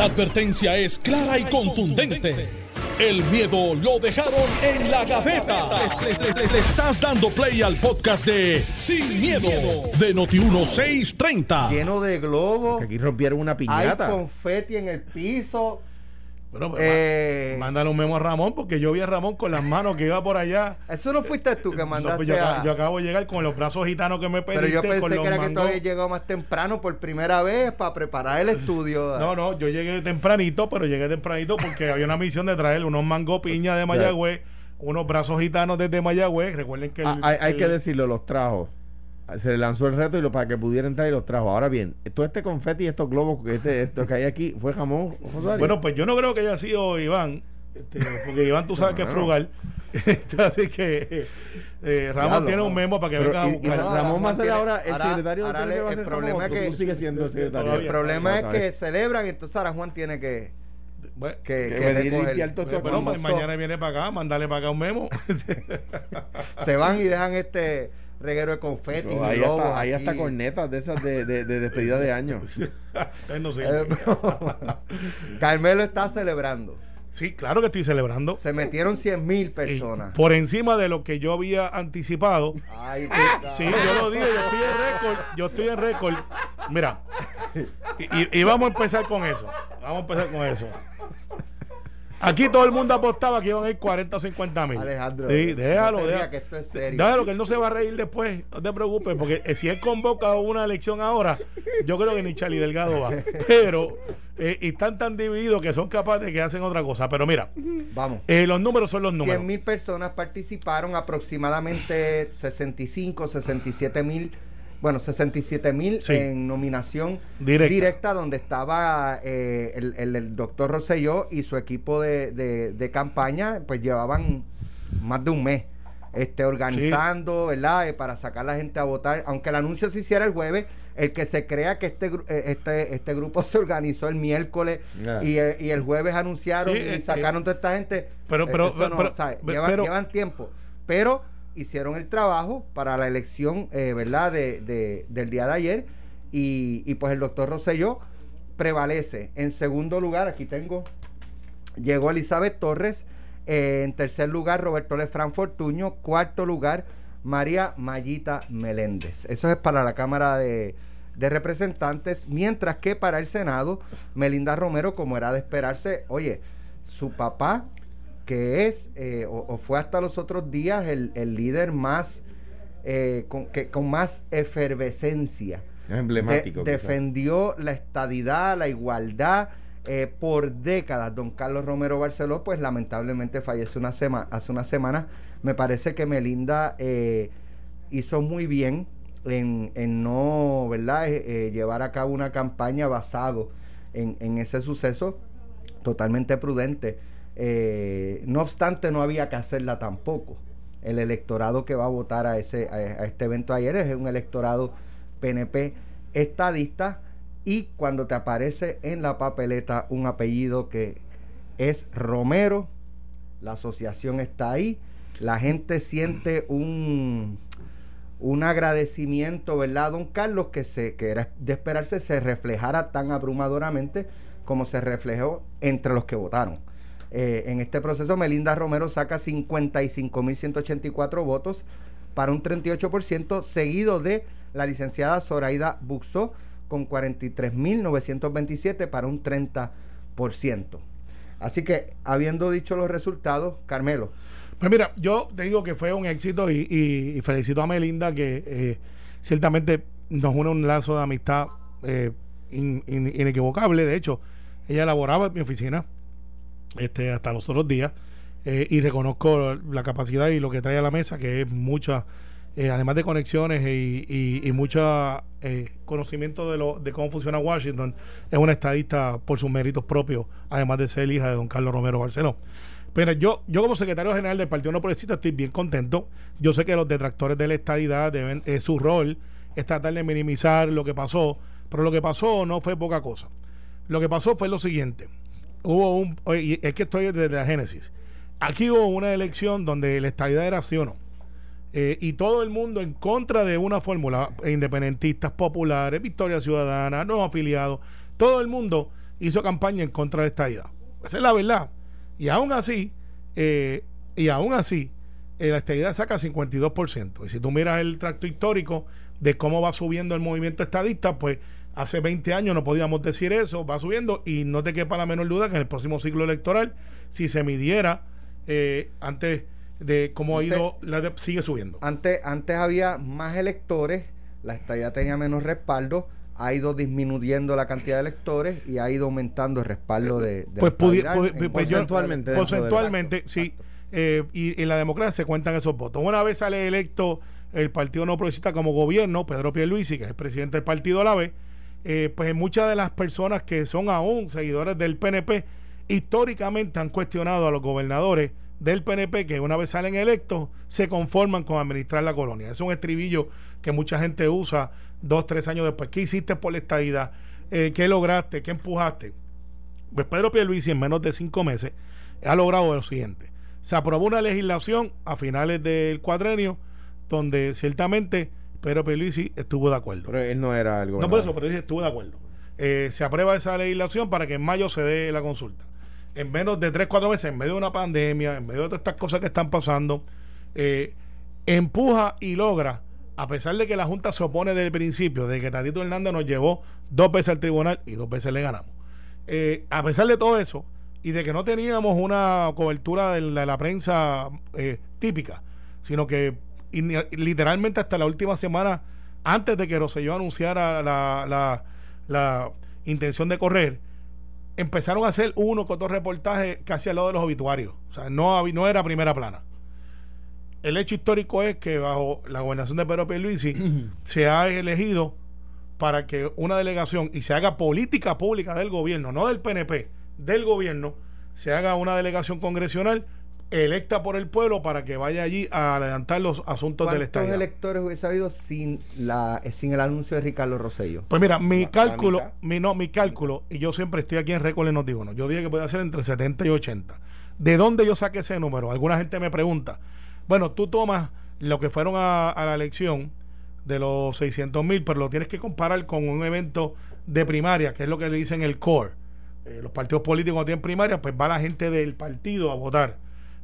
La advertencia es clara y contundente. El miedo lo dejaron en la gaveta. Le, estás dando play al podcast de Sin, miedo, de Noti1630. Lleno de globos. aquí rompieron una piñata. Hay confeti en el piso. Bueno, pues, eh, mándale un memo a Ramón porque yo vi a Ramón con las manos que iba por allá. Eso no fuiste tú que mandaste. pues yo, acabo de llegar con los brazos gitanos que me pediste. Pero yo pensé que era que tú habías llegado más temprano por primera vez para preparar el estudio. No, no, yo llegué tempranito, pero llegué tempranito porque había una misión de traer unos mango piña de Mayagüez, unos brazos gitanos desde Mayagüez. Recuerden que. Ah, hay, que decirlo, los trajo se le lanzó el reto y lo, para que pudiera entrar y los trajo. Ahora bien, todo este confeti y estos globos que, este, esto que hay aquí fue jamón. Bueno, pues yo no creo que haya sido Iván, este, porque Iván tú sabes que es frugal. Este, así que eh, Ramón tiene un memo para que venga a buscar. Ramón va a ser ahora el secretario de el problema es que sigue siendo el secretario. El problema es que celebran, entonces ahora Juan tiene que que, que, venir limpiar todo bueno, pues mañana viene para acá, mandarle para acá un memo. Se van y dejan este reguero de confeti. ahí, hasta, ahí hasta cornetas de esas de, de, despedida de año. no sé. Eh, Carmelo está celebrando. Sí, claro que estoy celebrando. Se metieron 100 mil personas. por encima de lo que yo había anticipado. Ay, sí, yo lo dije, yo estoy en récord. Yo estoy en récord. Mira, y, y, vamos a empezar con eso. Vamos a empezar con eso. Aquí todo el mundo apostaba que iban a ir 40 o 50 mil. Alejandro, sí, déjalo, déjalo. que esto es serio. Déjalo que él no se va a reír después. No te preocupes, porque eh, si él convoca una elección ahora, yo creo que ni Charlie Delgado va. Pero eh, están tan divididos que son capaces de que hacen otra cosa. Pero mira, vamos. Eh, los números son los números. 100 mil personas participaron, aproximadamente 65, 67 mil bueno, 67 mil en nominación directa. donde estaba eh, el, doctor Rosselló y su equipo de, campaña, pues llevaban más de un mes este, organizando, ¿verdad? Eh, para sacar a la gente a votar. Aunque el anuncio se hiciera el jueves, el que se crea que este, eh, este, este grupo se organizó el miércoles y, el jueves anunciaron y sacaron toda esta gente. Pero, pero, llevan tiempo. Pero hicieron el trabajo para la elección, eh, ¿verdad?, de, del día de ayer. Y, pues el doctor Rosselló prevalece. En segundo lugar, aquí tengo, llegó Elizabeth Torres. Eh, en tercer lugar, Roberto Lefran Fortuño. Cuarto lugar, María Mayita Meléndez. Eso es para la Cámara de, de Representantes. Mientras que para el Senado, Melinda Romero, como era de esperarse, oye, su papá que es eh, o, fue hasta los otros días el, líder más eh, con, que, con más efervescencia. emblemático. defendió la estadidad, la igualdad eh, por décadas. Don Carlos Romero Barceló, pues lamentablemente falleció una semana hace una semana. Me parece que Melinda hizo muy bien en, en no, ¿verdad?, llevar a cabo una campaña basado en, en ese suceso totalmente prudente eh, no obstante, no había que hacerla tampoco. El electorado que va a votar a, ese, a, este evento ayer es un electorado PNP estadista y cuando te aparece en la papeleta un apellido que es Romero, la asociación está ahí, la gente siente un, un agradecimiento, ¿verdad, don Carlos? Que, se, que era de esperarse se reflejara tan abrumadoramente como se reflejó entre los que votaron. Eh, en este proceso, Melinda Romero saca 55.184 votos para un 38%, seguido de la licenciada Zoraida Buxó con 43.927 para un 30%. Así que, habiendo dicho los resultados, Carmelo. Pues mira, yo te digo que fue un éxito y, felicito a Melinda que eh, ciertamente nos une un lazo de amistad eh, inequivocable. De hecho, ella elaboraba en mi oficina este, hasta los otros días. Eh, y reconozco la capacidad y lo que trae a la mesa, que es mucha, eh, además de conexiones y, y, mucho eh, conocimiento de, lo, de cómo funciona Washington, es una estadista por sus méritos propios, además de ser hija de don Carlos Romero Barceló. Pero yo, yo como secretario general del Partido No Progresista estoy bien contento. Yo sé que los detractores de la estadidad deben, su rol es tratar de minimizar lo que pasó, pero lo que pasó no fue poca cosa. Lo que pasó fue lo siguiente hubo un. es que estoy desde la Génesis. Aquí hubo una elección donde la estadidad era sí o no. Eh, y todo el mundo en contra de una fórmula, independentistas, populares, Victoria Ciudadana, no afiliados, todo el mundo hizo campaña en contra de esta idea. Esa es la verdad. Y aún así, eh, y aún así, eh, la estadidad saca 52%. Y si tú miras el tracto histórico de cómo va subiendo el movimiento estadista, pues hace 20 años no podíamos decir eso, va subiendo y no te quepa la menor duda que en el próximo ciclo electoral, si se midiera eh, antes de cómo ha ido, la sigue subiendo. Antes, antes había más electores, la estadía tenía menos respaldo, ha ido disminuyendo la cantidad de electores y ha ido aumentando el respaldo de, pues, pues, pues porcentualmente, porcentualmente sí eh, y en la democracia se cuentan esos votos. Una vez sale electo el partido no progresista como gobierno Pedro Pierluisi que es el presidente del partido a la vez eh, pues muchas de las personas que son aún seguidores del PNP históricamente han cuestionado a los gobernadores del PNP que una vez salen electos se conforman con administrar la colonia. Es un estribillo que mucha gente usa dos, tres años después. ¿Qué hiciste por la estadidad? Eh, ¿Qué lograste? ¿Qué empujaste? Pues Pedro Pierluisi en menos de cinco meses ha logrado lo siguiente. Se aprobó una legislación a finales del cuadrenio donde ciertamente Pedro Pierluisi estuvo de acuerdo. Pero él no era algo. No por eso, pero él estuvo de acuerdo. Eh, se aprueba esa legislación para que en mayo se dé la consulta. En menos de 3, 4 meses, en medio de una pandemia, en medio de todas estas cosas que están pasando, eh, empuja y logra, a pesar de que la Junta se opone desde el principio, de que Tatito Hernández nos llevó dos veces al tribunal y dos veces le ganamos. Eh, a pesar de todo eso, y de que no teníamos una cobertura de la, prensa típica, sino que literalmente hasta la última semana, antes de que Rosselló anunciara la, la, la intención de correr, empezaron a hacer uno con dos reportajes casi al lado de los obituarios. O sea, no, no era primera plana. El hecho histórico es que bajo la gobernación de Pedro Pierluisi se ha elegido para que una delegación y se haga política pública del gobierno, no del PNP, del gobierno, se haga una delegación congresional electa por el pueblo para que vaya allí a adelantar los asuntos del Estado. ¿Cuántos electores hubiese habido sin la sin el anuncio de Ricardo Rosello? Pues mira, mi cálculo, mi no, mi cálculo, y yo siempre estoy aquí en récord no digo no, yo dije que puede ser entre 70 y 80. ¿De dónde yo saqué ese número? Alguna gente me pregunta. Bueno, tú tomas lo que fueron a, la elección de los 600 mil, pero lo tienes que comparar con un evento de primaria, que es lo que le dicen el core. Eh, los partidos políticos tienen primaria, pues va la gente del partido a votar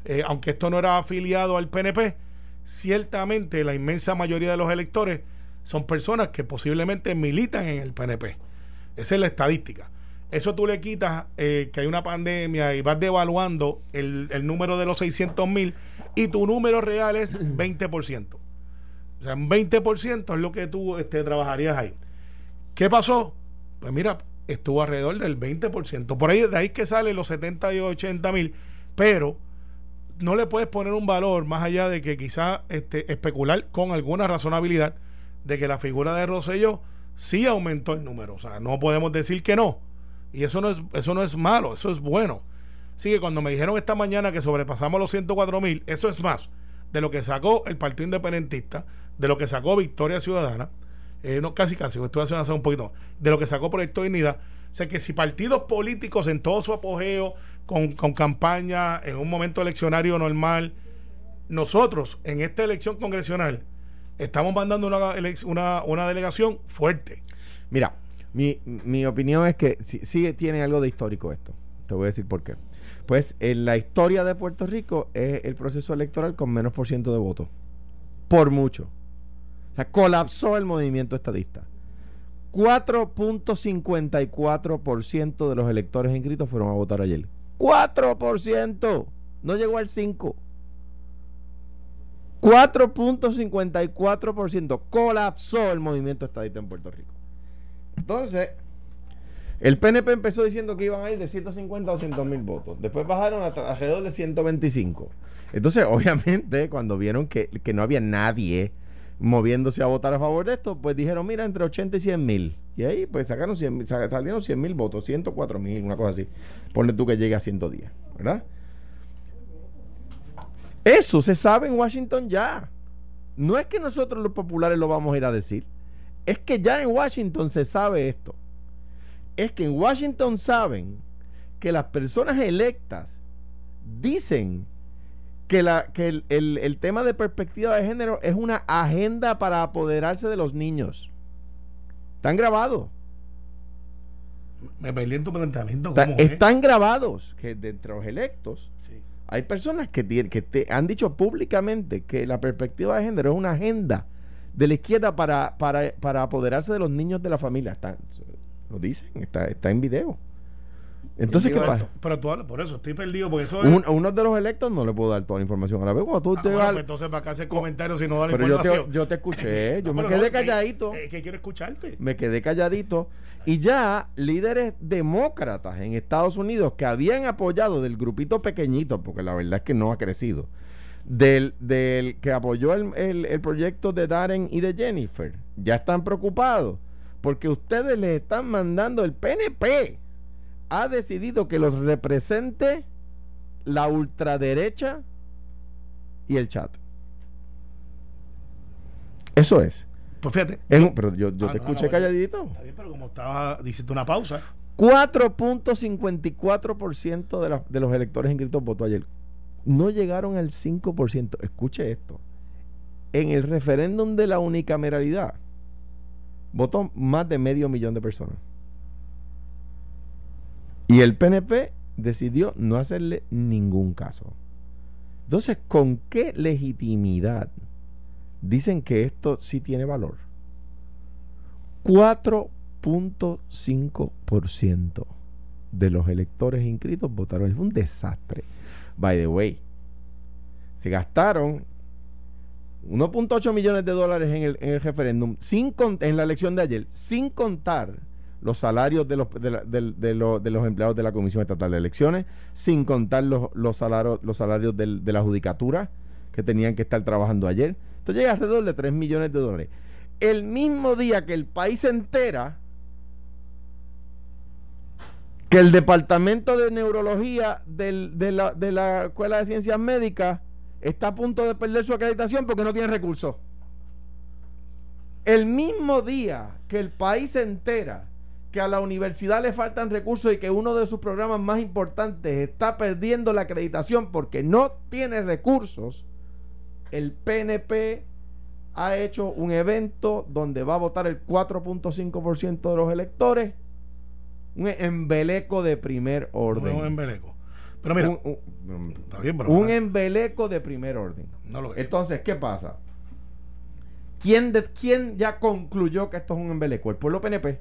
eh, aunque esto no era afiliado al PNP, ciertamente la inmensa mayoría de los electores son personas que posiblemente militan en el PNP. Esa es la estadística. Eso tú le quitas eh, que hay una pandemia y vas devaluando el, número de los 600 mil y tu número real es 20%. O sea, un 20% es lo que tú este, trabajarías ahí. ¿Qué pasó? Pues mira, estuvo alrededor del 20%. Por ahí, de ahí que sale los 70 y 80 mil. Pero no le puedes poner un valor más allá de que quizá este, especular con alguna razonabilidad de que la figura de Rosselló sí aumentó el número. O sea, no podemos decir que no. Y eso no es, eso no es malo, eso es bueno. Así que cuando me dijeron esta mañana que sobrepasamos los 104 mil, eso es más de lo que sacó el Partido Independentista, de lo que sacó Victoria Ciudadana, eh, no casi casi, estoy haciendo un poquito, de lo que sacó Proyecto Dignidad. O sea que si partidos políticos en todo su apogeo con, campaña en un momento eleccionario normal. Nosotros, en esta elección congresional, estamos mandando una delegación fuerte. Mira, mi, mi opinión es que sí, tiene algo de histórico esto. Te voy a decir por qué. Pues en la historia de Puerto Rico es el proceso electoral con menos por ciento de votos. Por mucho. O sea, colapsó el movimiento estadista. 4.54% de los electores inscritos fueron a votar ayer. 4%. No llegó al 5%. 4.54%. Colapsó el movimiento estadista en Puerto Rico. Entonces, el PNP empezó diciendo que iban a ir de 150 a 200 mil votos. Después bajaron hasta alrededor de 125. Entonces, obviamente, cuando vieron que, que no había nadie moviéndose a votar a favor de esto, pues dijeron, mira, entre 80 y 100 mil. Y ahí pues sacaron 100, salieron 100 mil votos, 104 mil, una cosa así. Ponle tú que llegue a 110, ¿verdad? Eso se sabe en Washington ya. No es que nosotros los populares lo vamos a ir a decir. Es que ya en Washington se sabe esto. Es que en Washington saben que las personas electas dicen que, la, que el, el, tema de perspectiva de género es una agenda para apoderarse de los niños. Están grabados. Me perdí en tu planteamiento. Está- ¿cómo es? están grabados que de entre los electos Sí. hay personas que, tienen, que te han dicho públicamente que la perspectiva de género es una agenda de la izquierda para, para, para apoderarse de los niños de la familia. Está- lo dicen, está, está en video. Entonces, ¿qué pasa? Pero tú hablas, por eso estoy perdido, porque eso es. Un- uno de los electos no le puedo dar toda la información a la vez. Cuando tú Ah, te bueno, vas- pues entonces, ¿para qué hacer comentarios si no da la pero yo información? te, yo te escuché, yo No, me quedé no, calladito. eh, que quiero escucharte. me quedé calladito. Y ya líderes demócratas en Estados Unidos que habían apoyado del grupito pequeñito, porque la verdad es que no ha crecido, del, del que apoyó el, el- el proyecto de Darren y de Jennifer, ya están preocupados porque ustedes les están mandando el PNP. Ha decidido que los represente la ultraderecha y el chat. Eso es. Pues fíjate. Es un- pero yo, yo Ah, te no, escuché no, calladito. Está bien, pero como estaba, diciendo una pausa. 4.54% de, la- de los electores inscritos votó ayer. No llegaron al 5%. Escuche esto. En el referéndum de la unicameralidad votó más de medio millón de personas. Y el PNP decidió no hacerle ningún caso. Entonces, ¿con qué legitimidad dicen que esto sí tiene valor? 4.5% de los electores inscritos votaron. Es un desastre. By the way, se gastaron 1.8 millones de dólares en el, en el referéndum, sin en la elección de ayer, sin contar los salarios de los, de, de los, empleados de la Comisión Estatal de Elecciones, sin contar los, los salarios, los salarios de la judicatura que tenían que estar trabajando ayer. Esto llega alrededor de 3 millones de dólares. El mismo día que el país se entera que el Departamento de Neurología de, la, de la Escuela de Ciencias Médicas está a punto de perder su acreditación porque no tiene recursos. El mismo día que el país se entera que a la universidad le faltan recursos y que uno de sus programas más importantes está perdiendo la acreditación porque no tiene recursos, el PNP ha hecho un evento donde va a votar el 4.5% de los electores. Un embeleco de primer orden. Un embeleco. Pero mira, Un- un- está bien, pero. un embeleco de primer orden. no lo es. Entonces, ¿qué pasa? ¿Quién, de, ¿Quién ya concluyó que esto es un embeleco? El pueblo PNP.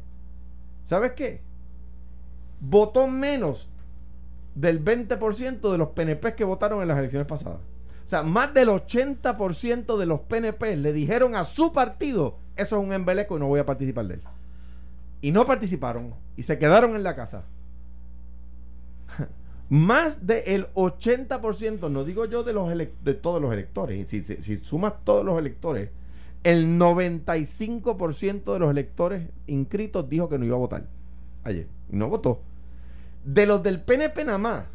¿Sabes qué? Votó menos del 20% de los PNP que votaron en las elecciones pasadas. O sea, más del 80% de los PNP le dijeron a su partido, eso es un embeleco y no voy a participar de él. Y no participaron y se quedaron en la casa. Más del 80%, no digo yo de, los de todos los electores, si sumas todos los electores, el 95% de los electores inscritos dijo que no iba a votar ayer. No votó. De los del PNP nada más,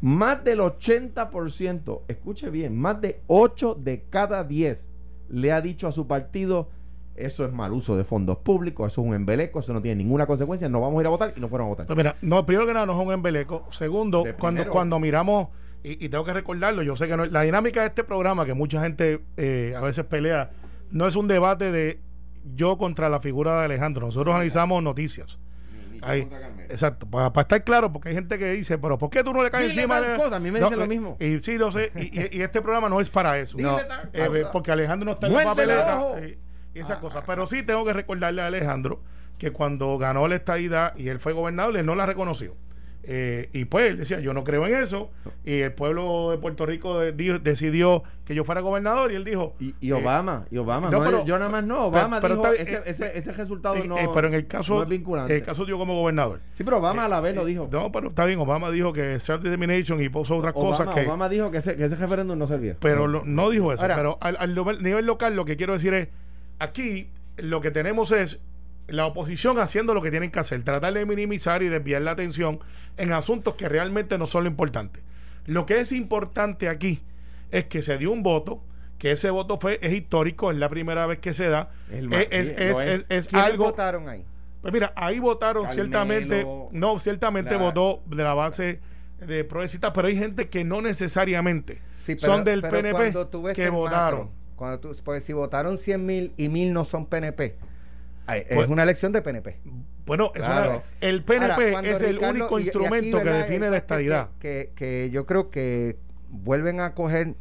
más del 80%, escuche bien, más de 8 de cada 10 le ha dicho a su partido, eso es mal uso de fondos públicos, eso es un embeleco, eso no tiene ninguna consecuencia, no vamos a ir a votar y no fueron a votar. Mira, no, primero que nada no es un embeleco. Segundo, De cuando, primero. cuando miramos, y, y tengo que recordarlo, yo sé que no, la dinámica de este programa, que mucha gente eh, a veces pelea, no es un debate de yo contra la figura de Alejandro. Nosotros analizamos noticias. Ahí, exacto, para, estar claro, porque hay gente que dice, pero ¿por qué tú no le caes Dile encima? tal de-?" cosa, a mí me dicen lo eh, mismo. Y sí, lo sé, y, y- y este programa no es para eso. No. Eh, porque Alejandro no está en papeleta eh, y esas cosas. Pero sí tengo que recordarle a Alejandro que cuando ganó la estadidad y él fue gobernador, él no la reconoció. Eh, y pues él decía, yo no creo en eso. Y el pueblo de Puerto Rico de- decidió que yo fuera gobernador y él dijo... Y, y eh, Obama, y Obama, no, no, pero- yo nada más no, Obama pero dijo, está bien, ese, eh, ese, ese resultado eh, no, eh, pero en el caso, no es vinculante. en el caso yo como gobernador. sí, pero Obama a la vez lo dijo. No, pero está bien, Obama dijo que self-determination y puso otras Obama, cosas que... Obama dijo que ese, que ese referéndum no servía. Pero lo- no dijo eso. Ahora- pero al, al nivel local lo que quiero decir es, aquí lo que tenemos es la oposición haciendo lo que tienen que hacer, tratar de minimizar y desviar la atención en asuntos que realmente no son lo importante. Lo que es importante aquí es que se dio un voto, que ese voto fue es histórico, es la primera vez que se da. El ma- es, sí, es- es- es. es ¿Quiénes algo votaron ahí? pues mira, ahí votaron Carmelo, ciertamente, no, ciertamente la- votó de la base de progresistas, pero hay gente que no necesariamente Sí, pero- son del pero PNP que votaron. macro, cuando tú, porque si votaron 100 mil y mil no son PNP, Ay, Pues- es una elección de PNP. Bueno, es Claro. una- el PNP Ahora, es el Ricardo- único y- y aquí, instrumento que define El la que- estadidad. Que, que yo creo que vuelven a coger.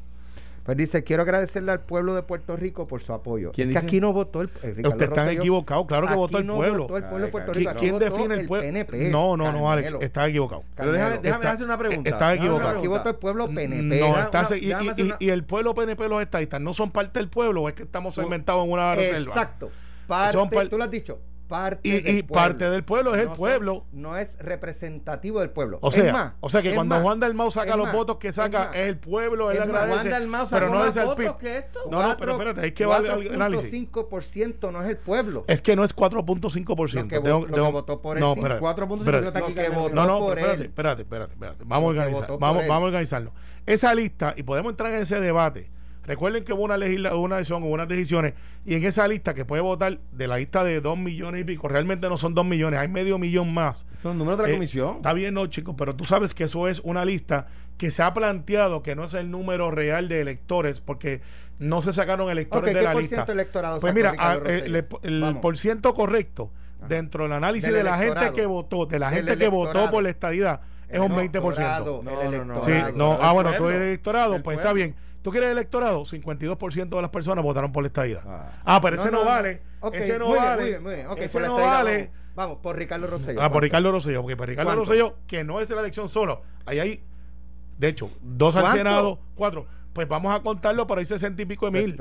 Pues dice, quiero agradecerle al pueblo de Puerto Rico por su apoyo. ¿Quién es que dice? aquí no votó el, el Ricardo Usted está Rosselló. equivocado, claro que Aquí votó el no pueblo. votó el pueblo de Puerto Ay, Rico. claro. aquí ¿Quién define el pueblo? PNP. No, no, no, Alex, está equivocado. Pero déjame, déjame Está- hacer una pregunta. está equivocado. Aquí votó el pueblo PNP. No, está- una- y, y- una- y el pueblo PNP, los estadistas, ¿no son parte del pueblo o es que estamos segmentados en una reserva? Exacto. Parte, Son par- tú lo has dicho. Parte Y- del y parte del pueblo es el No son- pueblo. no es representativo del pueblo. O Es sea, más, o sea que es cuando más, Juan Dalmau saca es los más, votos que es saca, es el pueblo, él Es agradece. Juan pero no es el votos PIB. que esto. No, no, pero espérate, hay que ver el análisis. 4.5% no es el pueblo. Es que no es 4.5%. Lo que Tengo- lo tengo- que votó por el no, espérate. 4.5 Espérate. está aquí Lo que Carmelo. votó No, no, por espérate, él. espérate, espérate, espérate. Vamos a organizar, vamos a organizarlo. Esa lista, y podemos entrar en ese debate. Recuerden que hubo una legisla, una decisión, hubo unas decisiones, y en esa lista que puede votar de la lista de 2 millones y pico, realmente no son 2 millones, hay medio millón más. Son los números de la Eh, comisión. Está bien, no, chicos, pero tú sabes que eso es una lista que se ha planteado que no es el número real de electores, porque no se sacaron electores Ok, de ¿qué la por lista. ciento electorado Pues mira, a- el, el por ciento correcto Ajá. dentro del análisis Del de la gente que votó, de la gente que votó por la estadidad, es un 20%. Electorado, No, el no, no, Sí, no, ah, bueno, tú eres electorado, pues está bien. ¿Tú quieres electorado? 52% de las personas votaron por la estadidad. Ah, ah pero ese no, vale. Ese no muy vale. Bien, muy bien, okay, ese no vale. Vamos, por Ricardo Rosselló. Ah, por Ricardo Rosselló. Porque por Ricardo Rosselló, que no es la elección solo. Ahí hay, de hecho, dos ¿Cuánto? al Senado, cuatro. Pues vamos a contarlo, pero hay sesenta y pico de mil.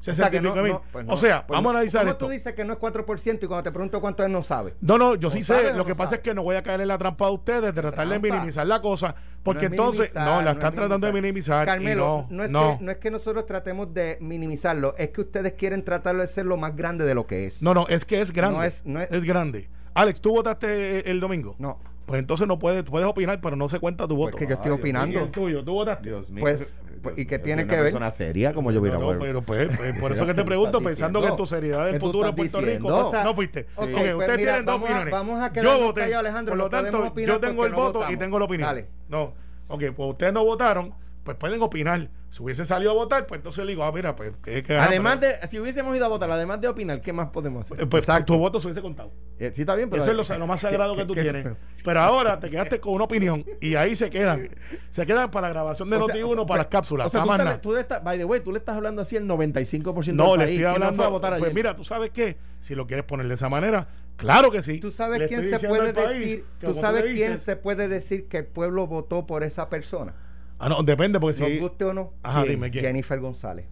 65 mil. O pues sea, vamos a analizar ¿cómo esto. tú dices que no es 4% y cuando te pregunto cuánto es, no sabe? No, no, yo sí sé. Lo que pasa es que no voy a caer en la trampa de ustedes de tratar de minimizar la cosa. Porque entonces, no, la están tratando de minimizar. Carmelo, no, es Que, no es que nosotros tratemos de minimizarlo, es que ustedes quieren tratarlo de ser lo más grande de lo que es. No, no, es que es grande. No es, no es, es grande. Alex, ¿tú votaste el domingo? No. Pues entonces no puedes, puedes opinar, pero no se cuenta tu pues voto. que yo estoy Ay, Dios ¿Y opinando. el tuyo? ¿Tú votaste? Dios mío. Pues, pues, ¿y qué tiene que una ver? persona seria como yo hubiera No, no, pero pues, pues, por eso que te ¿Qué pregunto, pensando que en tu seriedad del ¿Qué tú futuro estás Puerto Rico, diciendo? O sea, no fuiste. ok, Ok, pues ustedes mira, tienen dos vamos a- opiniones. vamos a yo voté. callados, Alejandro, por lo tanto, yo tengo el voto y tengo la opinión. Dale. No. Ok, pues ustedes no votaron, pues pueden opinar. Si hubiese salido a votar, pues entonces le digo, ah, mira, pues que, que Además de, si hubiésemos ido a votar, además de opinar, ¿qué más podemos hacer? pues Exacto. tu voto se hubiese contado. Eh, sí, está bien, pero. Eso es lo, lo más sagrado que, tú tienes. Pero ahora te quedaste con una opinión y ahí se quedan. Se quedan para la grabación de O sea, Noti1 para las cápsulas. O sea, tú, estás- le estás, by the way, tú le estás hablando así al 95% No, del le país. estoy ¿Quién no hablando. fue a votar pues ayer? mira, tú sabes qué, si lo quieres poner de esa manera, claro que sí. ¿Tú sabes Le quién se puede decir? ¿Tú sabes le quién se puede decir que el pueblo votó por esa persona? Ah, no, depende, porque Nos si. guste o no. Ajá, ¿Quién? dime quién. Jennifer González.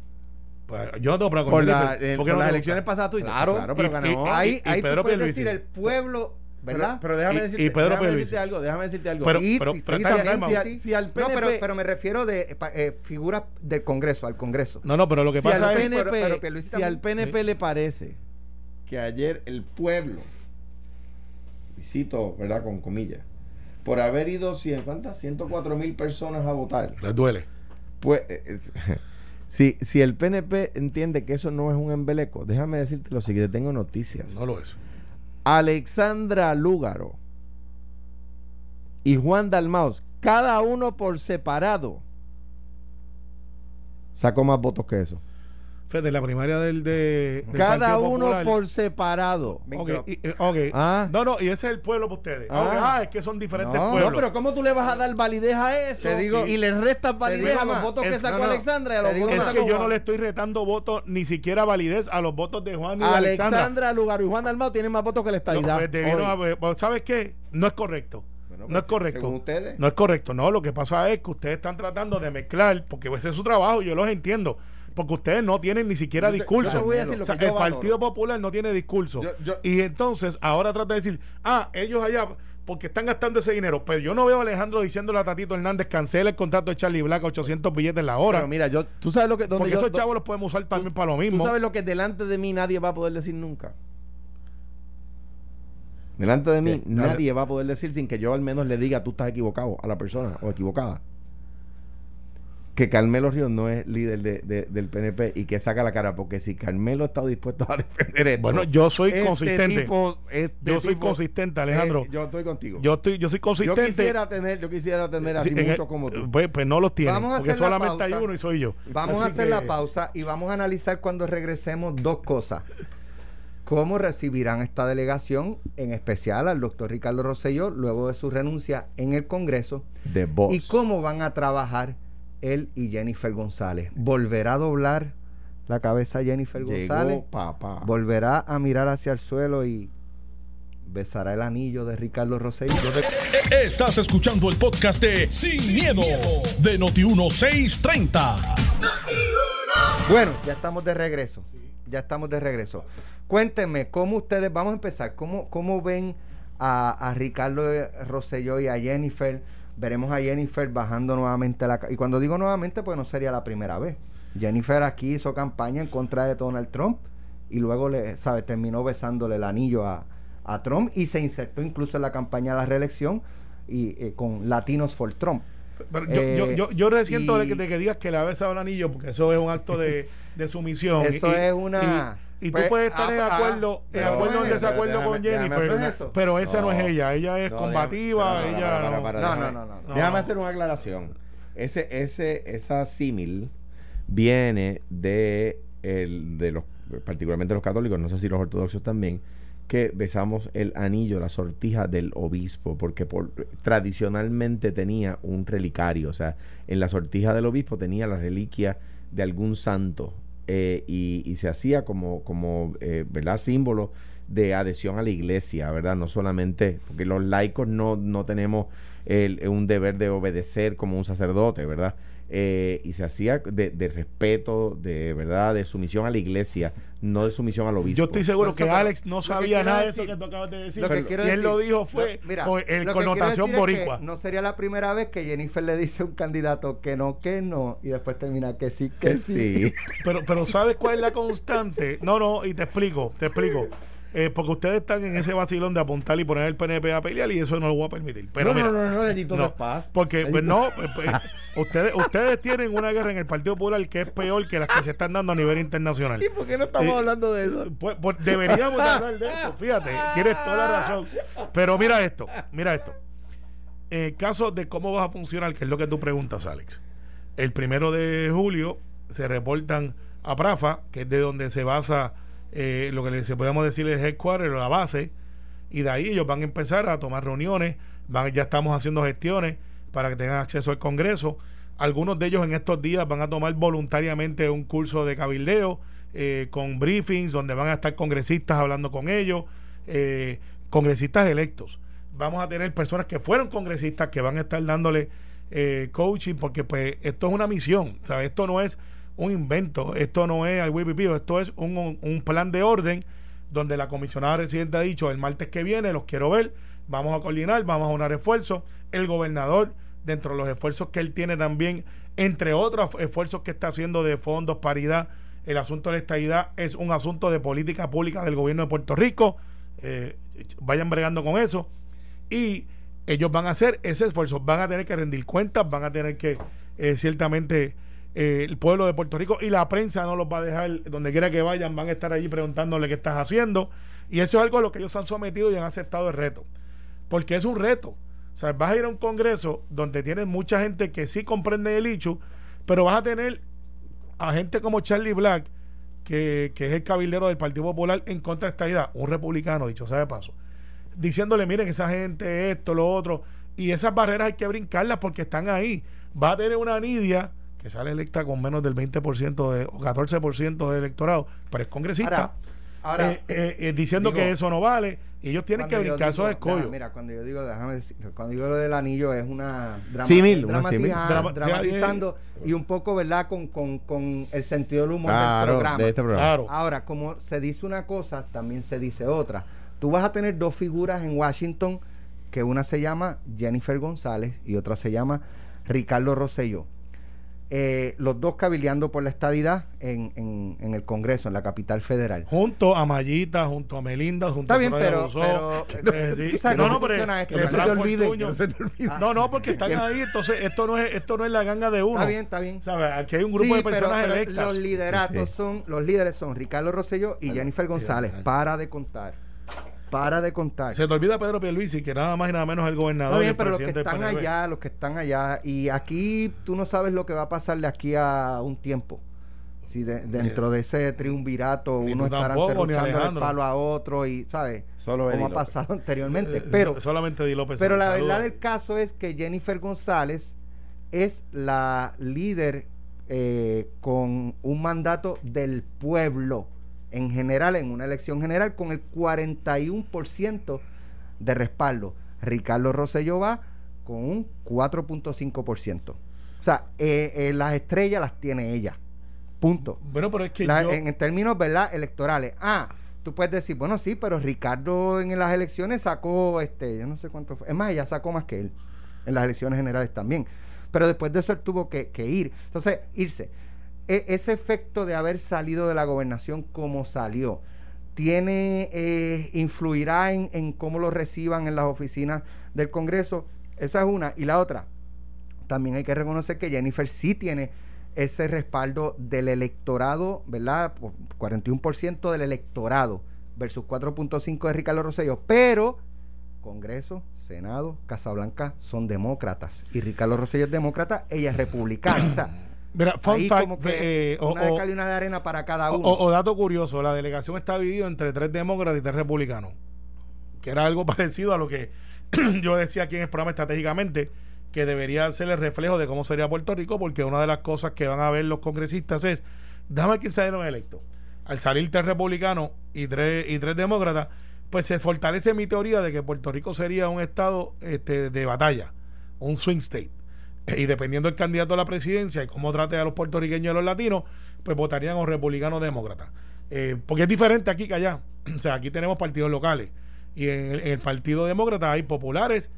Pues, yo no tengo problema con Por, la- Jennifer. eh, ¿Por qué por no las elecciones pasadas tú dices, Claro. claro, pero Y- ganó. y- ahí y ahí Pedro tú puedes Pierluisi. decir el pueblo, ¿verdad? Pero, pero déjame Y- decirte, y Pedro déjame decirte algo, déjame decirte algo. Pero- pero- sí, pero- sí. Si al No, pero, PNP pero me refiero de eh, eh, figuras del Congreso, al Congreso. No, no, pero lo que si pasa al es. PNP, pero- pero Pierluisi si al PNP le parece que ayer el pueblo, visito, ¿verdad? Con comillas, por haber ido, cien- ¿cuántas? 104 mil personas a votar. Les duele. Pues, eh, eh, si, si el PNP entiende que eso no es un embeleco, déjame decirte lo siguiente, tengo noticias. No lo es. Alexandra Lúgaro y Juan Dalmaus, cada uno por separado, sacó más votos que eso. Fíjate, la primaria del. De, del Cada uno Popular- por separado. Big Ok, drop. y- eh, ok. Ah. No, no, y ese es el pueblo para ustedes. Ah. Ah, es que son diferentes No, pueblos. No, pero ¿cómo tú le vas a dar validez a eso? Te digo- y le restas validez a los votos que es- sacó no, no, Alexandra y a los digo votos es que yo no le estoy retando votos, ni siquiera validez a los votos de Juan y de Alexandra. Alexandra Lugaro y Juan Dalmau tienen más votos que la No, estadidad. pues, debieron hoy. haber- pues, ¿Sabes qué? No es correcto. Bueno, no es pues, correcto. según ustedes. No es correcto. No, lo que pasa es que ustedes están tratando de mezclar, porque ese es su trabajo, yo los entiendo. Porque ustedes no tienen ni siquiera discurso. O sea, el. Partido Popular no tiene discurso. Yo- yo- y entonces ahora trata de decir, ah, ellos allá, porque están gastando ese dinero. Pero yo no veo a Alejandro diciéndole a Tatito Hernández, cancela el contrato de Charlie Black a 800 billetes la hora. Pero mira, yo, tú sabes lo que. Donde porque yo- esos chavos los podemos usar también para lo Tú mismo. sabes lo que delante de mí nadie va a poder decir nunca. Delante de mí nadie va a poder decir sin que yo al menos le diga tú estás equivocado a la persona o equivocada. Que Carmelo Ríos no es líder de- de- del PNP y que saca la cara, porque si Carmelo está dispuesto a defender esto. Bueno, yo soy este consistente. tipo- este yo soy tipo- consistente, Alejandro. Eh, yo estoy contigo. yo estoy, yo soy Yo consistente. quisiera tener, yo quisiera tener así Sí, muchos como tú. Pues, pues no los tienen. Vamos a porque hacer la solamente hay uno y soy yo. Vamos a hacer que- la pausa y vamos a analizar cuando regresemos dos cosas. cómo recibirán esta delegación, en especial al doctor Ricardo Rosselló, luego de su renuncia en el Congreso, De voz. y cómo van a trabajar él y Jennifer González. ¿Volverá a doblar la cabeza Jennifer González? Papá. ¿Volverá a mirar hacia el suelo y besará el anillo de Ricardo Rosselló? Estás escuchando el podcast de Sin, miedo, de Noti1630. Bueno, ya estamos de regreso. Ya estamos de regreso. Cuéntenme, ¿cómo ustedes, vamos a empezar, cómo, cómo ven a, a Ricardo Rosselló y a Jennifer? Veremos a Jennifer bajando nuevamente la... Y cuando digo nuevamente, pues no sería la primera vez. Jennifer aquí hizo campaña en contra de Donald Trump y luego le, ¿sabe? terminó besándole el anillo a, a Trump y se insertó incluso en la campaña de la reelección y eh, con Latinos for Trump. Pero yo, Eh, yo, yo, yo resiento de, que, de que digas que le ha besado el anillo, porque eso es un acto de, de sumisión. Eso es una- Y, y pues, tú puedes estar en ah, acuerdo, en pero acuerdo o en desacuerdo con déjame Jennifer, pero esa no, es ella. Ella es No, combativa. déjame- ella para, para, no- para, No, no, no, no. Déjame hacer una aclaración. Ese, ese, esa símil viene de, el, de los, particularmente los católicos, no sé si los ortodoxos también, que besamos el anillo, la sortija del obispo, porque por, tradicionalmente tenía un relicario, o sea, en la sortija del obispo tenía la reliquia de algún santo eh, y, se hacía como, como eh, ¿verdad? símbolo de adhesión a la iglesia, ¿verdad? No solamente, porque los laicos no, no tenemos el- un deber de obedecer como un sacerdote, ¿verdad? Eh, y se hacía de, de respeto, de verdad, de sumisión a la iglesia, no de sumisión al obispo. Yo estoy seguro que Alex no sabía nada de decir- eso que tú acabas de decir. Lo que y quiero él decir- lo dijo fue lo- mira, con el connotación es que boricua. no sería la primera vez que Jennifer le dice a un candidato que no, que no, y después termina que sí, que, que sí. sí. Pero, pero ¿sabes cuál es la constante? No, no, y te explico, te explico. Eh, porque ustedes están en ese vacilón de apuntar y poner el PNP a pelear y eso no lo voy a permitir. Pero no, mira, no, no, no, necesito no, paz. Porque, pues no, pues, pues, ustedes, ustedes tienen una guerra en el Partido Popular que es peor que las que se están dando a nivel internacional. ¿Y por qué no estamos Eh, hablando de eso? Pues, pues deberíamos de hablar de eso, fíjate, tienes toda la razón. Pero mira esto, mira esto. En el caso de cómo va a funcionar, que es lo que tú preguntas, Alex. El primero de julio se reportan a Prafa, que es de donde se basa eh, lo que le, se podemos decir el headquarter o la base, y de ahí ellos van a empezar a tomar reuniones, van, ya estamos haciendo gestiones para que tengan acceso al Congreso. Algunos de ellos en estos días van a tomar voluntariamente un curso de cabildeo eh, con briefings donde van a estar congresistas hablando con ellos, eh, congresistas electos. Vamos a tener personas que fueron congresistas que van a estar dándole eh, coaching porque pues esto es una misión, ¿sabes? Esto no es un invento, esto no es al whipipío, esto es un, un- plan de orden donde la comisionada residente ha dicho el martes que viene los quiero ver, vamos a coordinar, vamos a unar esfuerzos, el gobernador dentro de los esfuerzos que él tiene también, entre otros esfuerzos que está haciendo de fondos, paridad, el asunto de la estabilidad es un asunto de política pública del gobierno de Puerto Rico, eh, vayan bregando con eso. Y ellos van a hacer ese esfuerzo, van a tener que rendir cuentas, van a tener que eh, ciertamente eh, el pueblo de Puerto Rico y la prensa no los va a dejar. Donde quiera que vayan, van a estar allí preguntándole qué estás haciendo. Y eso es algo a lo que ellos han sometido y han aceptado el reto, porque es un reto. O sea, vas a ir a un congreso donde tienes mucha gente que sí comprende el hecho, pero vas a tener a gente como Charlie Black, que, que es el cabildero del Partido Popular en contra de esta idea, un republicano, dicho sea de paso, diciéndole, miren, esa gente, esto, lo otro, y esas barreras hay que brincarlas porque están ahí. Va a tener una Nidia que sale electa con menos del 20% de, o 14% del electorado, pero es congresista, Ahora, ahora eh, eh, eh, diciendo digo, que eso no vale, y ellos tienen que brincar esos escollos. Mira, cuando yo digo, déjame decir, cuando digo lo del anillo es una drama- dramatiza- dramatizando y un poco, ¿verdad? Con, con, con el sentido del humor del Claro, programa. de este programa. Claro. Ahora, como se dice una cosa, también se dice otra. Tú vas a tener dos figuras en Washington, que una se llama Jennifer González y otra se llama Ricardo Rosselló. Eh, los dos cabildeando por la estadidad en, en, en el Congreso, en la capital federal. Junto a Mayita, junto a Melinda, junto Está a bien, Soraya pero- Rousseau, pero- eh, sí. no, no, pero esto, que No se te olvide, que no se te olvide. No, no, porque están ahí, entonces esto no es esto no es la ganga de uno. Está bien, está bien. ¿Sabes? Aquí hay un grupo Sí, de personas pero, pero electas. Los lideratos Sí, sí. son, los líderes son Ricardo Rosselló y Jennifer González. Para de contar. Para de contar. Se te olvida Pedro Pierluisi, que nada más y nada menos es el gobernador Está y bien, el pero los que están allá, los que están allá, y aquí tú no sabes lo que va a pasar de aquí a un tiempo. si de- dentro de ese triunvirato Ni uno estará cerruchando el palo a otro y, ¿sabes? Solo Como ha pasado anteriormente. Eh, Pero, solamente Di López. pero la saluda. verdad del caso es que Jennifer González es la líder eh, con un mandato del pueblo en general, en una elección general, con el 41% de respaldo. Ricardo Rosselló va con un 4.5%. O sea, eh, eh, las estrellas las tiene ella. Punto. Bueno, pero es que La- yo- en, en términos ¿verdad? electorales. Ah, tú puedes decir, bueno, sí, pero Ricardo en las elecciones sacó, este, yo no sé cuánto fue. Es más, ella sacó más que él en las elecciones generales también. Pero después de eso él tuvo que, que ir. Entonces, irse. E- ese efecto de haber salido de la gobernación como salió, tiene, eh, influirá en, en cómo lo reciban en las oficinas del Congreso. Esa es una. Y la otra, también hay que reconocer que Jennifer sí tiene ese respaldo del electorado, ¿verdad? Por 41% del electorado versus 4.5 de Ricardo Rosselló, pero Congreso, Senado, Casa Blanca son demócratas y Ricardo Rosselló es demócrata, ella es republicana. O sea, Mira, fun ahí fact, como que eh, o, una de o- cal y una de arena para cada uno. o- o dato curioso, la delegación está dividida entre tres demócratas y tres republicanos. Que era algo parecido a lo que yo decía aquí en el programa estratégicamente, que debería ser el reflejo de cómo sería Puerto Rico, porque una de las cosas que van a ver los congresistas es, ver quién salieron electos. Al salir tres republicanos y tres, y tres demócratas, pues se fortalece mi teoría de que Puerto Rico sería un estado este, de batalla, un swing state. Y dependiendo del candidato a la presidencia y cómo trate a los puertorriqueños y a los latinos, pues votarían o republicanos o demócratas. Eh, porque es diferente aquí que allá. O sea, aquí tenemos partidos locales. Y en el, Partido Demócrata hay populares,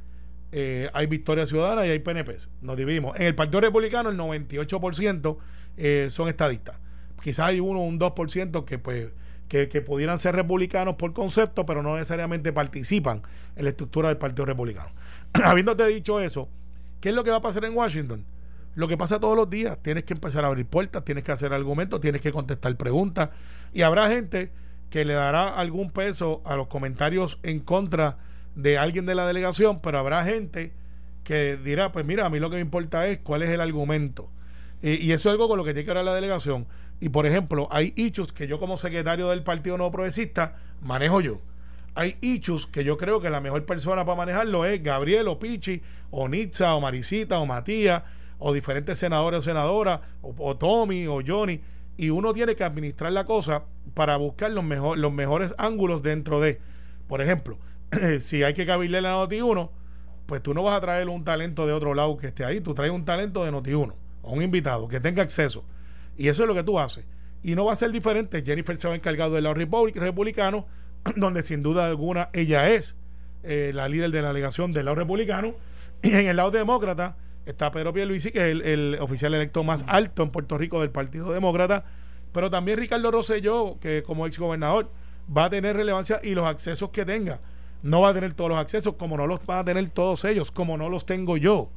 eh, hay Victoria Ciudadana y hay PNP. Nos dividimos. En el Partido Republicano el 98% eh, son estadistas. Quizás hay uno o un 2% que pues que pudieran ser republicanos por concepto, pero no necesariamente participan en la estructura del Partido Republicano. Habiéndote dicho eso, ¿qué es lo que va a pasar en Washington? Lo que pasa todos los días, tienes que empezar a abrir puertas, tienes que hacer argumentos, tienes que contestar preguntas y habrá gente que le dará algún peso a los comentarios en contra de alguien de la delegación, pero habrá gente que dirá, pues mira, a mí lo que me importa es cuál es el argumento. Y eso es algo con lo que tiene que ver la delegación. Y por ejemplo, hay issues que yo como secretario del Partido Nuevo Progresista manejo yo. Hay issues que yo creo que la mejor persona para manejarlo es Gabriel o Pichi, o Nitza, o Marisita, o Matías, o diferentes senadores o senadoras, o, Tommy, o Johnny. Y uno tiene que administrar la cosa para buscar los, mejor, los mejores ángulos dentro de. Por ejemplo, si hay que cabildear la Noti1, pues tú no vas a traer un talento de otro lado que esté ahí, tú traes un talento de Noti1 o un invitado que tenga acceso. Y eso es lo que tú haces. Y no va a ser diferente. Jennifer se va a encargar del lado repu- republicano, donde sin duda alguna ella es eh, la líder de la delegación del lado republicano. Y en el lado demócrata está Pedro Pierluisi, que es el, oficial electo más alto en Puerto Rico del Partido Demócrata. Pero también Ricardo Rosselló, que como ex gobernador va a tener relevancia y los accesos que tenga. No va a tener todos los accesos, como no los van a tener todos ellos, como no los tengo yo.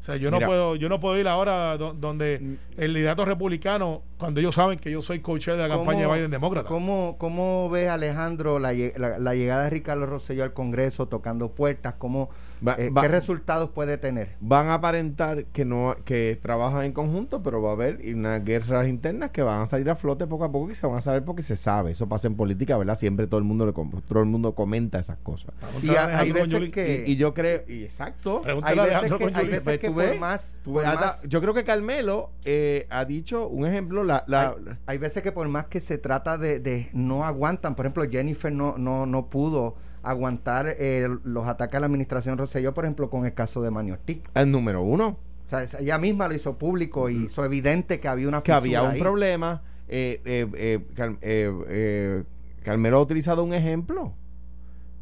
O sea, yo no Mira. puedo, yo no puedo ir ahora do- donde el liderato republicano, cuando ellos saben que yo soy coach de la campaña de Biden demócrata. ¿Cómo, cómo ve Alejandro la, la- la llegada de Ricardo Rosselló al Congreso tocando puertas? ¿Cómo, Va- eh, va- ¿Qué resultados puede tener? Van a aparentar que no que trabajan en conjunto, pero va a haber unas guerras internas que van a salir a flote poco a poco y se van a saber porque se sabe. Eso pasa en política, ¿verdad? Siempre todo el mundo le todo el mundo comenta esas cosas. Y a hay veces que- Y, y yo creo, y exacto. Hay veces hay veces que ¿Tú por ves? más, por yo creo que Carmelo eh, ha dicho un ejemplo, la, la- hay, hay veces que por más que se trata de, de no aguantan, por ejemplo, Jennifer no, no, no pudo aguantar eh, los ataques a la administración Rosselló, por ejemplo, con el caso de Manny Ortiz. el número uno, O sea, ella misma lo hizo público y hizo evidente que había una que había un ahí. problema. Eh, eh, eh, eh, eh, Carmelo ha utilizado un ejemplo,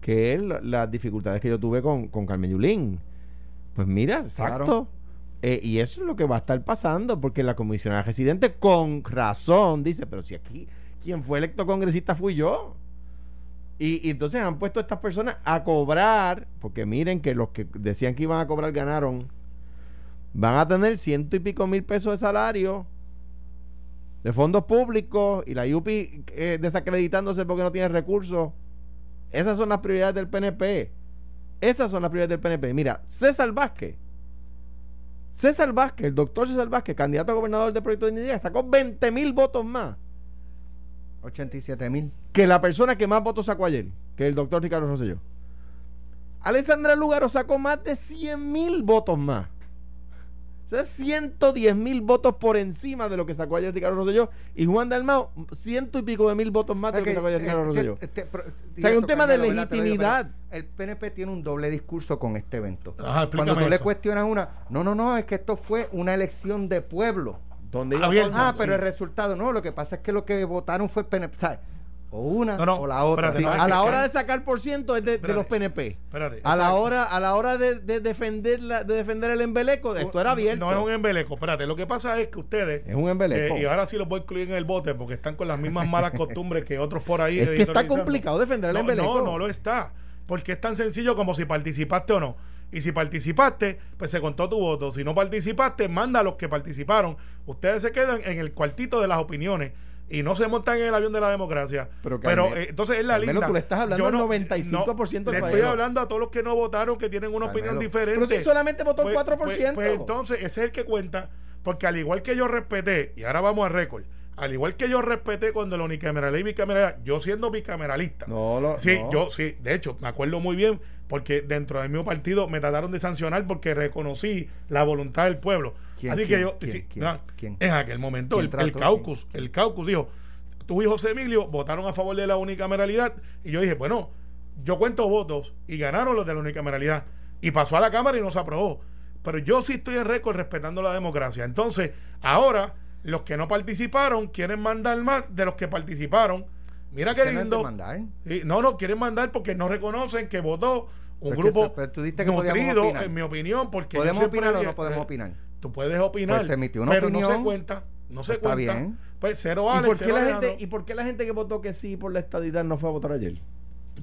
que es la- las dificultades que yo tuve con, con Carmen Yulín. Pues mira, exacto. Claro. Eh, y eso es lo que va a estar pasando, porque la comisionada residente con razón dice, pero si aquí quien fue electo congresista fui yo. Y, y entonces han puesto a estas personas a cobrar, porque miren que los que decían que iban a cobrar ganaron, van a tener ciento y pico mil pesos de salario de fondos públicos y la IUPI eh, desacreditándose porque no tiene recursos. Esas son las prioridades del PNP. Esas son las prioridades del PNP. Mira, César Vázquez. César Vázquez, el doctor César Vázquez, candidato a gobernador del Proyecto de Dignidad, sacó 20 mil votos más 87 mil. que la persona que más votos sacó ayer, que el doctor Ricardo Rosselló. Alessandra Lugaro sacó más de 100 mil votos más. O sea, 110 mil votos por encima de lo que sacó ayer Ricardo Rosselló. Y Juan Dalmao, ciento y pico de mil votos más de lo que sacó ayer Ricardo Rosselló. Este, O sea, es un tema de legitimidad. El PNP tiene un doble discurso con este evento. Ajá, Cuando tú le cuestionas una, no, no, no, es que esto fue una elección de pueblo. ¿Dónde Abierto. Ah, sí. pero el resultado no, lo que pasa es que lo que votaron fue el PNP, ¿sabes? O una No, no, o la otra. espérate, Sí, no, es a la hora de sacar por ciento es de, los PNP. Espérate. A la hora, a la hora de, de defender la, de defender el embeleco, esto era abierto. No es un embeleco, espérate. Lo que pasa es que ustedes. Es un embeleco. eh, y ahora sí los voy a incluir en el bote porque están con las mismas malas costumbres que otros por ahí. Es que está complicado defender el embeleco. No, no lo está. Porque es tan sencillo como si participaste o no. Y si participaste, pues se contó tu voto. Si no participaste, manda a los que participaron. Ustedes se quedan en el cuartito de las opiniones y no se montan en el avión de la democracia. Pero, Pero, eh, entonces es la Carmelo, linda. tú le estás hablando Yo al 95% del Le país. estoy hablando a todos los que no votaron, que tienen una Carmelo. opinión diferente. Pero si solamente votó el Pues- 4%. Pues, pues entonces, ese es el que cuenta, porque al igual que yo respeté, y ahora vamos a récord, al igual que yo respeté cuando la unicameralidad y bicameralidad, yo siendo bicameralista. No, lo- Sí, no. yo sí, de hecho, me acuerdo muy bien, porque dentro del mismo partido me trataron de sancionar porque reconocí la voluntad del pueblo. ¿Quién, Así quién, que yo, quién, sí, no, en aquel momento, ¿Quién el, caucus, el caucus dijo, tú y José Emilio votaron a favor de la unicameralidad, y yo dije, bueno, yo cuento votos, y ganaron los de la unicameralidad, y pasó a la Cámara y no se aprobó. Pero yo sí estoy en récord respetando la democracia. Entonces, ahora, los que no participaron quieren mandar más de los que participaron. Mira qué ¿Qué no es de lindo. mandar? Sí, no, no, quieren mandar porque no reconocen que votó un Pero es que grupo eso- pero tú dijiste que nutrido, en mi opinión, porque ¿Podemos opinar o no podemos eh, opinar? Tú puedes opinar, Pues se emitió una pero no se cuenta, no se Está cuenta. bien. Pues cero ¿Y Alex, por, qué cero la Alejandro. gente, ¿Y por qué la gente que votó que sí por la estadidad no fue a votar ayer?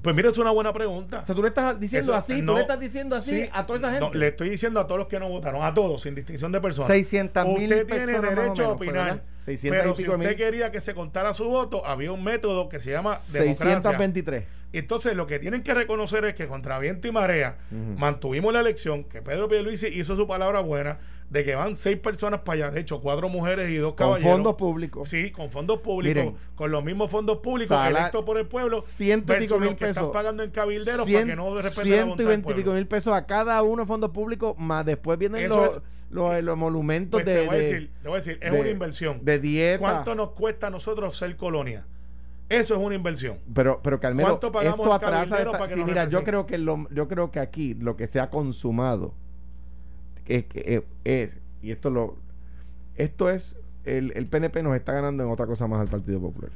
Pues mira, es una buena pregunta. O sea, tú le estás diciendo Eso, así, no, tú le estás diciendo así sí, a toda esa gente. no, le estoy diciendo a todos los que no votaron, a todos, sin distinción de personas. 600,000 Usted tiene personas derecho a menos, opinar. ¿verdad? 600 pero y si usted mil. quería que se contara su voto, había un método que se llama democracia. 623. Entonces, lo que tienen que reconocer es que contra viento y marea Ujú. mantuvimos la elección, que Pedro Pierluisi hizo su palabra buena, de que van seis personas para allá, de hecho, cuatro mujeres y dos Con caballeros. fondos públicos. Sí, con fondos públicos, Miren. con los mismos fondos públicos electos por el pueblo, ciento y versus pico mil que están pesos. pagando en cabilderos para que no respeten la ciento voluntad y del veinte y pico pueblo. mil pesos a cada uno de fondos públicos, más después vienen Eso los, es- los, los monumentos Pues de, te voy a de- decir, te voy a decir, es de- una inversión. de dieta. ¿Cuánto nos cuesta a nosotros ser colonia? Eso es una inversión. Pero, pero Carmelo, ¿Cuánto pagamos esto atrasa. esta- para que sí, nos mira, yo creo que lo, yo creo que aquí lo que se ha consumado es, que, eh, es- y esto lo esto es el, el PNP nos está ganando en otra cosa más al Partido Popular.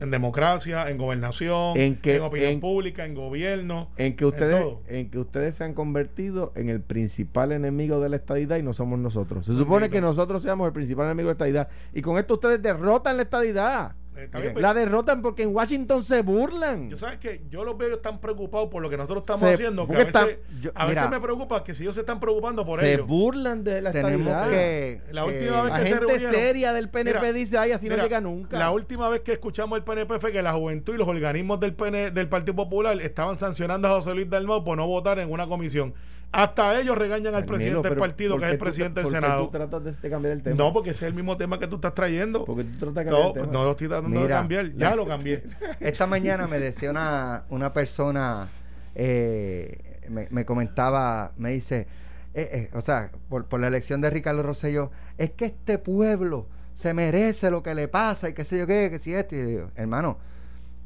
En democracia, en gobernación, En que- opinión en- pública, en gobierno. En que ustedes todo. en que ustedes se han convertido en el principal enemigo de la estadidad y no somos nosotros. Se supone que nosotros seamos el principal enemigo de la estadidad y con esto ustedes derrotan la estadidad. Eh, está bien, La derrotan porque en Washington se burlan. Yo sabes que yo los veo tan preocupados por lo que nosotros estamos Se- haciendo que a veces, están- yo- a veces mira. me preocupa que si ellos se están preocupando por se ellos. burlan de la que. La que- última vez La que se gente reunieron- seria del PNP Mira, dice, ay, así no llega nunca. La última vez que escuchamos el PNP fue que la juventud y los organismos del PN, del Partido Popular estaban sancionando a José Luis Dalmau por no votar en una comisión. Hasta ellos regañan al Carmelo, presidente del partido, ¿por que es el presidente del por qué Senado. tú tratas de, de cambiar el tema? No, porque ese es el mismo tema que tú estás trayendo. porque tú tratas de cambiar No, el tema. no lo estoy tratando de cambiar. Ya lo cambié. Esta mañana me decía una, una persona, eh, me, me comentaba, me dice, eh, eh, o sea, por, por la elección de Ricardo Rosselló, es que este pueblo se merece lo que le pasa y qué sé yo qué, que si esto. Y yo digo, hermano,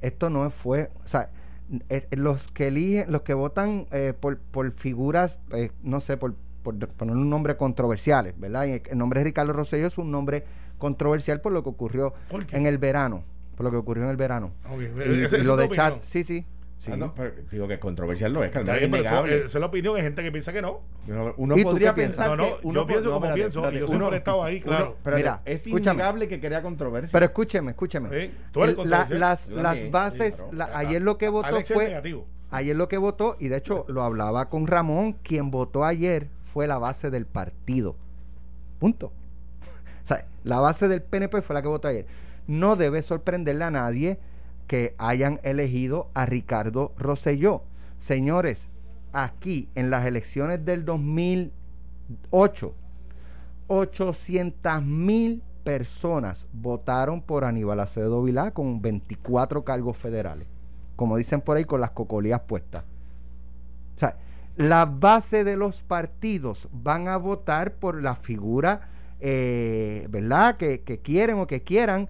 esto no fue, o sea, los que eligen, los que votan eh, por, por figuras, eh, no sé, por, por poner un nombre controversiales, ¿verdad? Y el nombre de Ricardo Rosselló es un nombre controversial por lo que ocurrió en el verano, por lo que ocurrió en el verano. Y, lo de opinión. chat, sí, sí. Sí. Ah, no, pero digo que controversial no es, es pero innegable. esa es la opinión. Hay gente que piensa que no. Uno- Uno ¿Y tú podría pensar No, no, que uno yo pienso como espérate, pienso, y yo siempre he estado ahí, uno- claro. espérate, Mira, es escúchame. innegable que crea controversia. Pero escúcheme, escúcheme. Sí, tú eres El- la- controversial. las, Yo las también, bases, sí, pero- la- ayer lo que votó Alex fue, negativo. ayer lo que votó, y de hecho lo hablaba con Ramón, quien votó ayer fue la base del partido. Punto. O sea, la base del PNP fue la que votó ayer. No debe sorprenderle a nadie que hayan elegido a Ricardo Rosselló. Señores, aquí en las elecciones del 2008, 800 mil personas votaron por Aníbal Acevedo Vilá con 24 cargos federales. Como dicen por ahí, con las cocolías puestas. O sea, la base de los partidos van a votar por la figura, eh, ¿verdad? Que, que quieren o que quieran.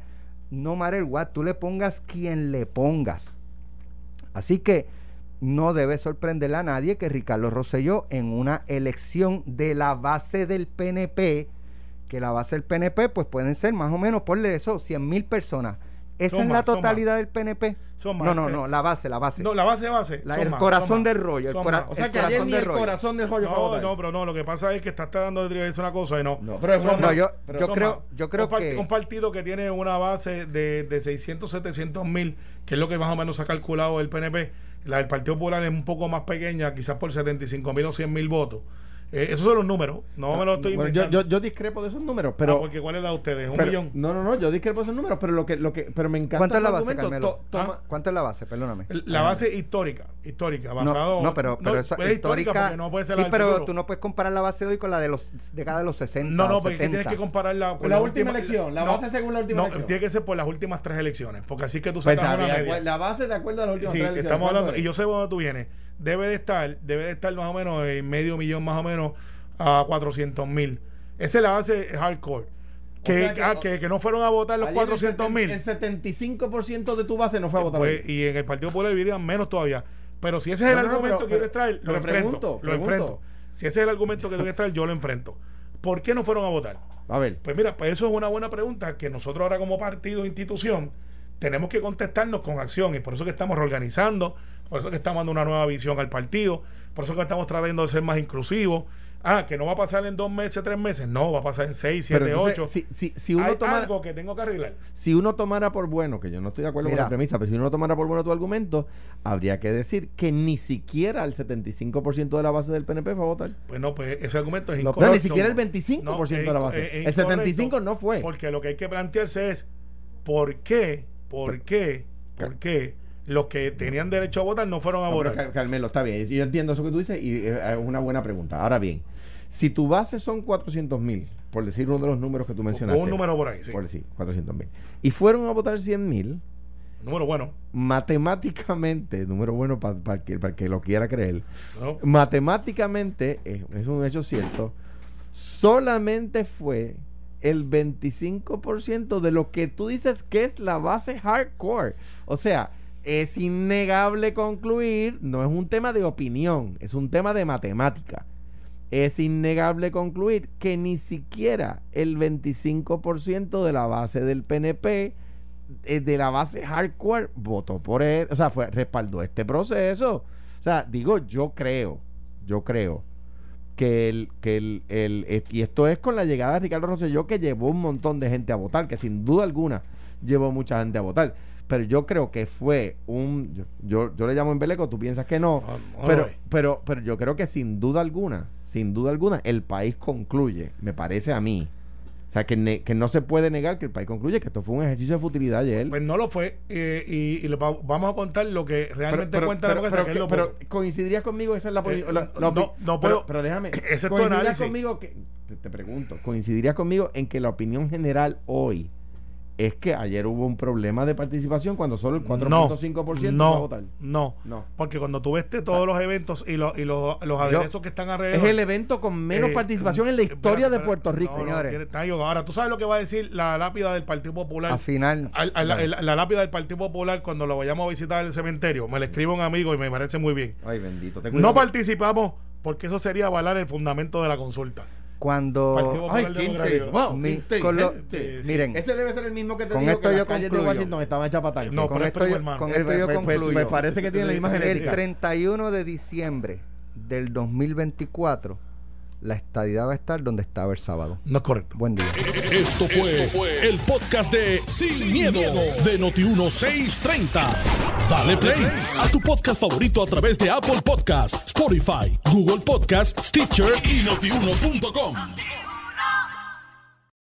No matter what, tú le pongas quien le pongas. Así que no debe sorprenderle a nadie que Ricardo Rosselló en una elección de la base del PNP, que la base del PNP pues pueden ser más o menos, ponle eso, 100 mil personas. ¿Esa Son es la más, totalidad del PNP? Son más, no, no, eh. no, la base, la base. No, la base base. La- el más, corazón del rollo, el cora-. O sea el que ayer corazón ni del el rollo. corazón del rollo No, no, pero no, lo que pasa es que estás tratando de decir una cosa y no. No, pero es Son bueno. más. No, yo- Pero yo son creo- más. yo creo un, que- un partido que tiene una base de, de 600, 700 mil, que es lo que más o menos se ha calculado el PNP, la del Partido Popular es un poco más pequeña, quizás por 75 mil o 100 mil votos. Eh, esos son los números, no me lo estoy Bueno, yo, inventando. yo, yo discrepo de esos números, pero, pero. porque ¿cuál es la de ustedes? ¿Un pero- millón? No, no, no, yo discrepo de esos números, pero lo que, lo que, pero me encanta. ¿Cuánto es la base. Carmelo? To- toma- ¿Ah? ¿Cuánto es la base? Perdóname. La base histórica, histórica, No, basado... no, pero, pero esa es histórica. porque no puede ser sí, la pero futuro. tú no puedes comparar la base de hoy con la de los décadas de los 60. No, no, porque es que tienes 70. que compararla con La última elección, la base según la última no, elección. tiene que ser por las últimas tres elecciones, porque así que tú Pues sacas una bien, media. La base de acuerdo a las últimas tres elecciones, estamos ¿cuánto hablando, y yo sé de dónde tú vienes. Debe de estar, debe de estar más o menos en medio millón más o menos a 400 mil. Esa es la base hardcore. Que, sea que- ah, que, que no fueron a votar los Ayer 400 mil. El 75% de tu base no fue a votar. Pues, y en el Partido Popular vivirían menos todavía. Pero si ese es el No, no, no, argumento pero- que quieres traer, lo enfrento. pregunto, lo pregunto. enfrento. Si ese es el argumento que quieres traer, yo lo enfrento. ¿Por qué no fueron a votar? A ver. Pues mira, pues eso es una buena pregunta que nosotros ahora como partido e institución tenemos que contestarnos con acción y por eso que estamos reorganizando, por eso que estamos dando una nueva visión al partido, por eso que estamos tratando de ser más inclusivos. Ah, que no va a pasar en dos meses, tres meses, no, va a pasar en seis, Pero siete, entonces, ocho. Si, si, si uno Hay tomara, algo que tengo que arreglar. si uno tomara por bueno, que yo no estoy de acuerdo Mira. con la premisa, pero si uno tomara por bueno tu argumento, habría que decir que ni siquiera el 75% de la base del PNP fue a votar. Pues no, pues ese argumento es No, incorrecto. ni siquiera el 25% de la es- base. es- es el 75% incorrecto, no fue. Porque lo que hay que plantearse es ¿por qué? ¿Por qué? ¿Por qué los que tenían derecho a votar no fueron a No, votar? Car- Carmelo, está bien. Yo entiendo eso que tú dices y eh, es una buena pregunta. Ahora bien, si tu base son 400 mil, por decir uno de los números que tú mencionaste. Con un número por ahí, sí. Por decir, 400 mil. Y fueron a votar 100 mil, Número bueno. matemáticamente, número bueno para el que, el que lo quiera creer, ¿no? matemáticamente, eh, es un hecho cierto, solamente fue el 25% de lo que tú dices que es la base hardcore. O sea, es innegable concluir, no es un tema de opinión, es un tema de matemática. Es innegable concluir que ni siquiera el 25% de la base del PNP, eh, de la base hardcore, votó por él, o sea, fue, respaldó este proceso. O sea, digo, yo creo, yo creo que el, que el, el- eh, y esto es con la llegada de Ricardo Rosselló que llevó un montón de gente a votar, que sin duda alguna llevó mucha gente a votar. Pero yo creo que fue un, yo, yo, yo le llamo embeleco, tú piensas que no, no pero, es. pero, pero yo creo que sin duda alguna, sin duda alguna, el país concluye, me parece a mí. O sea, que, ne- que no se puede negar que el país concluye que esto fue un ejercicio de futilidad ayer. Pues no lo fue. eh, y y le va- vamos a contar lo que realmente pero, cuenta la pero, que pero coincidirías conmigo, esa es la, Eh, posi- la- la no, no pero, puedo- pero déjame, ese es tu coincidirías análisis. conmigo que te, te pregunto, coincidirías conmigo en que la opinión general hoy es que ayer hubo un problema de participación cuando solo el 4.5% fue a no, votar. no, No. Porque cuando tú ves todos los eventos y, los y los, los Yo- aderezos que están alrededor. Es el evento con menos eh, participación en la historia de. Puerto Rico. No, no, Señores. tiene- ahí. Ahora, ¿tú sabes lo que va a decir la lápida del Partido Popular? A final. Al- al- la lápida del Partido Popular cuando lo vayamos a visitar el cementerio. Me la escribe un amigo y me parece muy bien. Ay, bendito. te No participamos porque eso sería avalar el fundamento de la consulta. Cuando. Ay, qué. Wow, Mi- con lo- inteligente. miren. Ese debe ser el mismo que te Con digo esto que yo las calles de concluyo. Washington estaban hechas para. No, con esto, yo, con Eh, esto yo concluyo. me parece que tiene la misma el genética. 31 de diciembre del 2024, la estadidad va a estar donde estaba el sábado. No es correcto. Buen día. Esto fue, el podcast de Sin, miedo, de Noti1630. Dale play a tu podcast favorito a través de Apple Podcasts, Spotify, Google Podcasts, Stitcher y notiuno.com.